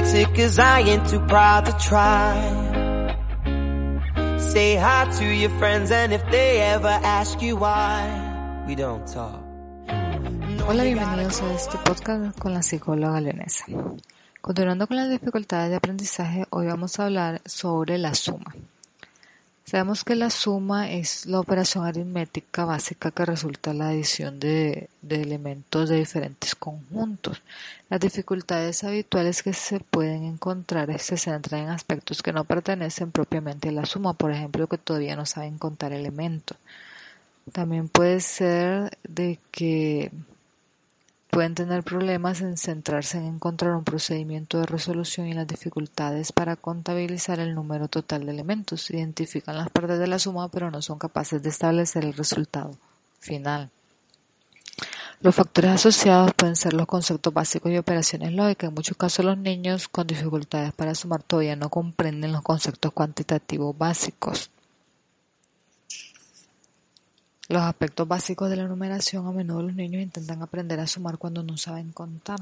fix it cause I ain't too proud to try. Say hi to your friends and if they ever ask you why, we don't talk. Hola, bienvenidos a este podcast con la psicóloga leonesa. Continuando con las dificultades de aprendizaje, hoy vamos a hablar sobre la suma. Sabemos que la suma es la operación aritmética básica que resulta la adición de, elementos de diferentes conjuntos. Las dificultades habituales que se pueden encontrar se centran en aspectos que no pertenecen propiamente a la suma, por ejemplo, que todavía no saben contar elementos. También puede ser de que Pueden tener problemas en centrarse en encontrar un procedimiento de resolución y las dificultades para contabilizar el número total de elementos. Identifican las partes de la suma pero no son capaces de establecer el resultado final. Los factores asociados pueden ser los conceptos básicos y operaciones lógicas. En muchos casos los niños con dificultades para sumar todavía no comprenden los conceptos cuantitativos básicos. Los aspectos básicos de la numeración a menudo los niños intentan aprender a sumar cuando no saben contar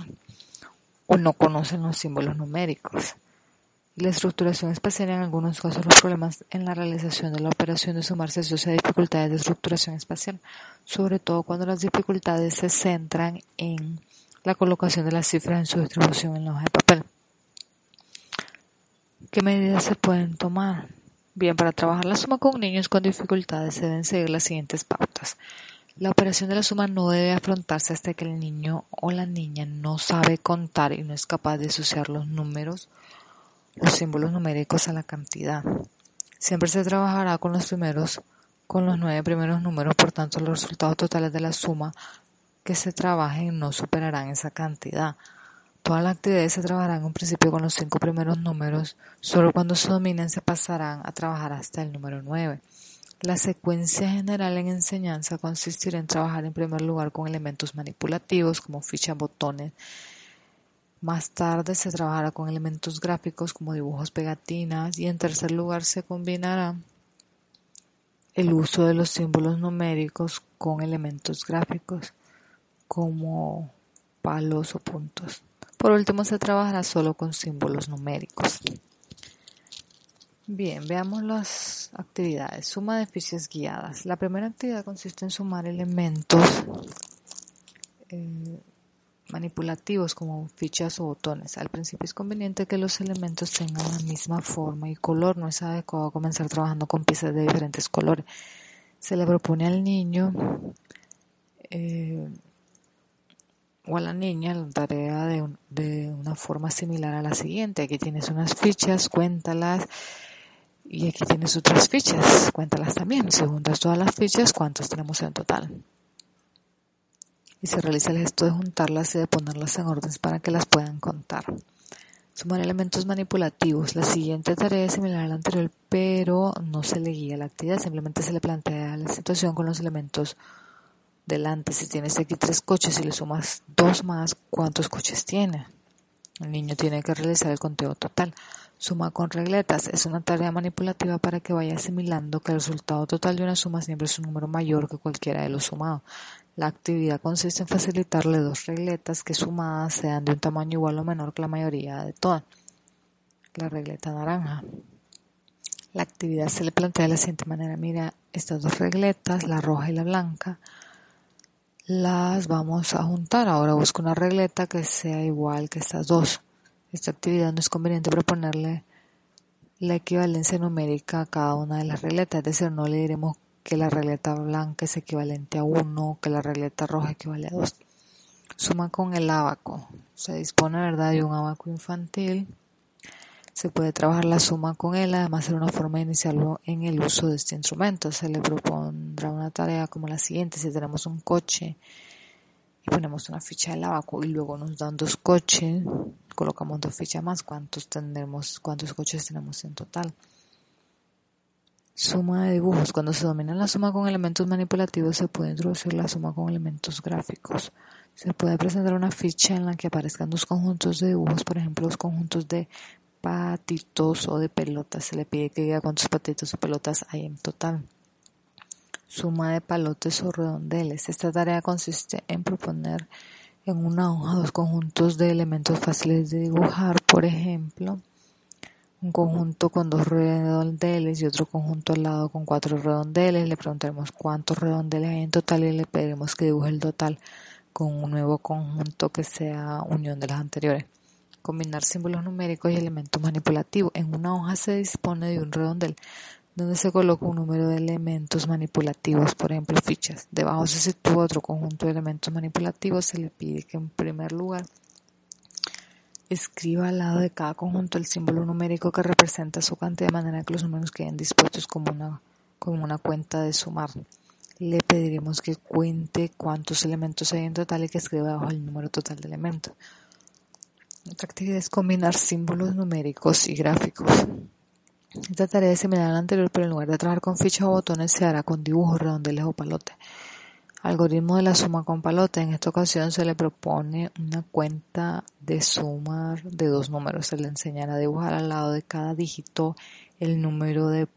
o no conocen los símbolos numéricos. La estructuración espacial en algunos casos los problemas en la realización de la operación de sumar se asocia a dificultades de estructuración espacial, sobre todo cuando las dificultades se centran en la colocación de las cifras en su distribución en la hoja de papel. ¿Qué medidas se pueden tomar? Bien, para trabajar la suma con niños con dificultades se deben seguir las siguientes pautas. La operación de la suma no debe afrontarse hasta que el niño o la niña no sabe contar y no es capaz de asociar los números, los símbolos numéricos a la cantidad. Siempre se trabajará con los primeros, con los nueve primeros números, por tanto los resultados totales de la suma que se trabajen no superarán esa cantidad. Todas las actividades se trabajarán en principio con los cinco primeros números, solo cuando se dominen se pasarán a trabajar hasta el número nueve. La secuencia general en enseñanza consistirá en trabajar en primer lugar con elementos manipulativos como fichas, botones. Más tarde se trabajará con elementos gráficos como dibujos, pegatinas y en tercer lugar se combinará el uso de los símbolos numéricos con elementos gráficos como palos o puntos. Por último, se trabajará solo con símbolos numéricos. Bien, veamos las actividades. Suma de fichas guiadas. La primera actividad consiste en sumar elementos eh, manipulativos como fichas o botones. Al principio es conveniente que los elementos tengan la misma forma y color. No es adecuado comenzar trabajando con piezas de diferentes colores. Se le propone al niño eh, o a la niña la tarea de, una forma similar a la siguiente. Aquí tienes unas fichas, cuéntalas. Y aquí tienes otras fichas, cuéntalas también. Si juntas todas las fichas, ¿cuántos tenemos en total? Y se realiza el gesto de juntarlas y de ponerlas en orden para que las puedan contar. Sumar elementos manipulativos. La siguiente tarea es similar a la anterior, pero no se le guía la actividad, simplemente se le plantea la situación con los elementos delante, si tienes aquí tres coches y le sumas dos más, ¿cuántos coches tiene? El niño tiene que realizar el conteo total. Suma con regletas es una tarea manipulativa para que vaya asimilando que el resultado total de una suma siempre es un número mayor que cualquiera de los sumados. La actividad consiste en facilitarle dos regletas que sumadas sean de un tamaño igual o menor que la mayoría de todas. La regleta naranja. La actividad se le plantea de la siguiente manera. Mira estas dos regletas, la roja y la blanca las vamos a juntar. Ahora busco una regleta que sea igual que estas dos. Esta actividad no es conveniente proponerle la equivalencia numérica a cada una de las regletas, es decir, no le diremos que la regleta blanca es equivalente a 1, que la regleta roja equivale a 2. Suma con el abaco. Se dispone, ¿verdad?, de un abaco infantil. Se puede trabajar la suma con él, además ser una forma de iniciarlo en el uso de este instrumento. Se le propondrá una tarea como la siguiente. Si tenemos un coche y ponemos una ficha de abaco y luego nos dan dos coches, colocamos dos fichas más, ¿cuántos tendremos, cuántos coches tenemos en total? Suma de dibujos. Cuando se domina la suma con elementos manipulativos, se puede introducir la suma con elementos gráficos. Se puede presentar una ficha en la que aparezcan dos conjuntos de dibujos, por ejemplo, los conjuntos de patitos o de pelotas. Se le pide que diga cuántos patitos o pelotas hay en total. Suma de palotes o redondeles. Esta tarea consiste en proponer en una hoja dos conjuntos de elementos fáciles de dibujar, por ejemplo, un conjunto con dos redondeles y otro conjunto al lado con cuatro redondeles. Le preguntaremos cuántos redondeles hay en total y le pediremos que dibuje el total con un nuevo conjunto que sea unión de los anteriores. Combinar símbolos numéricos y elementos manipulativos. En una hoja se dispone de un redondel donde se coloca un número de elementos manipulativos, por ejemplo fichas. Debajo se sitúa otro conjunto de elementos manipulativos. Se le pide que en primer lugar escriba al lado de cada conjunto el símbolo numérico que representa su cantidad de manera que los números queden dispuestos como una, como una cuenta de sumar. Le pediremos que cuente cuántos elementos hay en total y que escriba abajo el número total de elementos. Otra actividad es combinar símbolos numéricos y gráficos. Esta tarea es similar a la anterior, pero en lugar de trabajar con fichas o botones, se hará con dibujos, redondeles o palotes. Algoritmo de la suma con palote. En esta ocasión se le propone una cuenta de suma de dos números. Se le enseñará a dibujar al lado de cada dígito el número de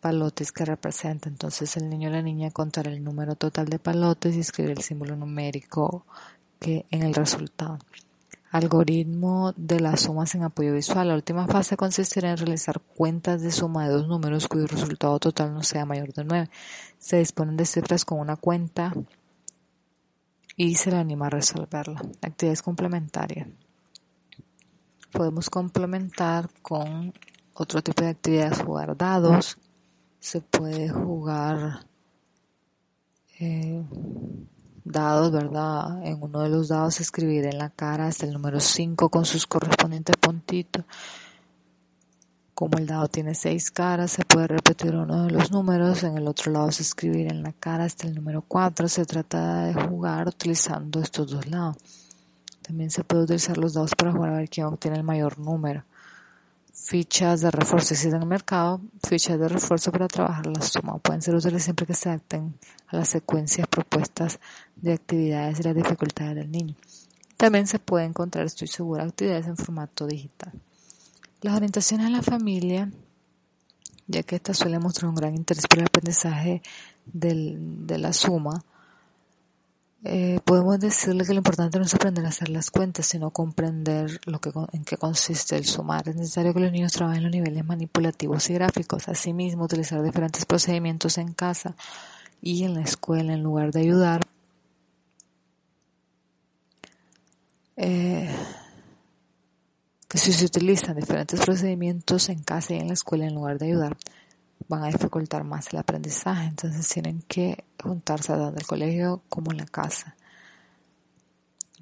palotes que representa. Entonces el niño o la niña contará el número total de palotes y escribir el símbolo numérico que en el resultado. Algoritmo de las sumas en apoyo visual. La última fase consistirá en realizar cuentas de suma de dos números cuyo resultado total no sea mayor de 9. Se disponen de cifras con una cuenta y se le anima a resolverla. Actividades complementarias. Podemos complementar con otro tipo de actividades, jugar dados. Se puede jugar eh, dados, ¿verdad? En uno de los dados escribir en la cara hasta el número 5 con sus correspondientes puntitos. Como el dado tiene seis caras, se puede repetir uno de los números. En el otro lado se escribir en la cara hasta el número 4. Se trata de jugar utilizando estos dos lados. También se puede utilizar los dados para jugar a ver quién obtiene el mayor número fichas de refuerzo. Existen en el mercado fichas de refuerzo para trabajar la suma. Pueden ser útiles siempre que se adapten a las secuencias propuestas de actividades y las dificultades del niño. También se puede encontrar, estoy segura, actividades en formato digital. Las orientaciones a la familia, ya que esta suele mostrar un gran interés por el aprendizaje de la suma, eh, podemos decirle que lo importante no es aprender a hacer las cuentas, sino comprender lo que, en qué consiste el sumar. Es necesario que los niños trabajen los niveles manipulativos y gráficos. Asimismo, utilizar diferentes procedimientos en casa y en la escuela en lugar de ayudar. Eh, que si se utilizan diferentes procedimientos en casa y en la escuela en lugar de ayudar, van a dificultar más el aprendizaje. Entonces tienen que juntarse tanto el colegio como en la casa.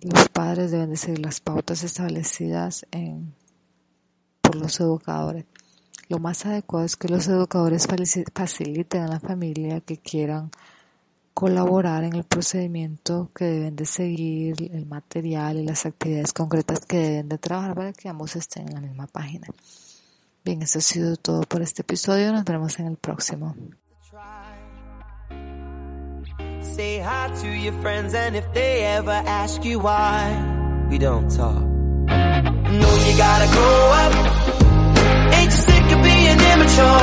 Los padres deben de seguir las pautas establecidas por los educadores. Lo más adecuado es que los educadores faciliten a la familia que quieran colaborar en el procedimiento que deben de seguir, el material y las actividades concretas que deben de trabajar para que ambos estén en la misma página. Bien, eso ha sido todo por este episodio. Nos vemos en el próximo. Say hi to your friends and if they ever ask you why we don't talk. No, you gotta grow up. Ain't you sick of being immature?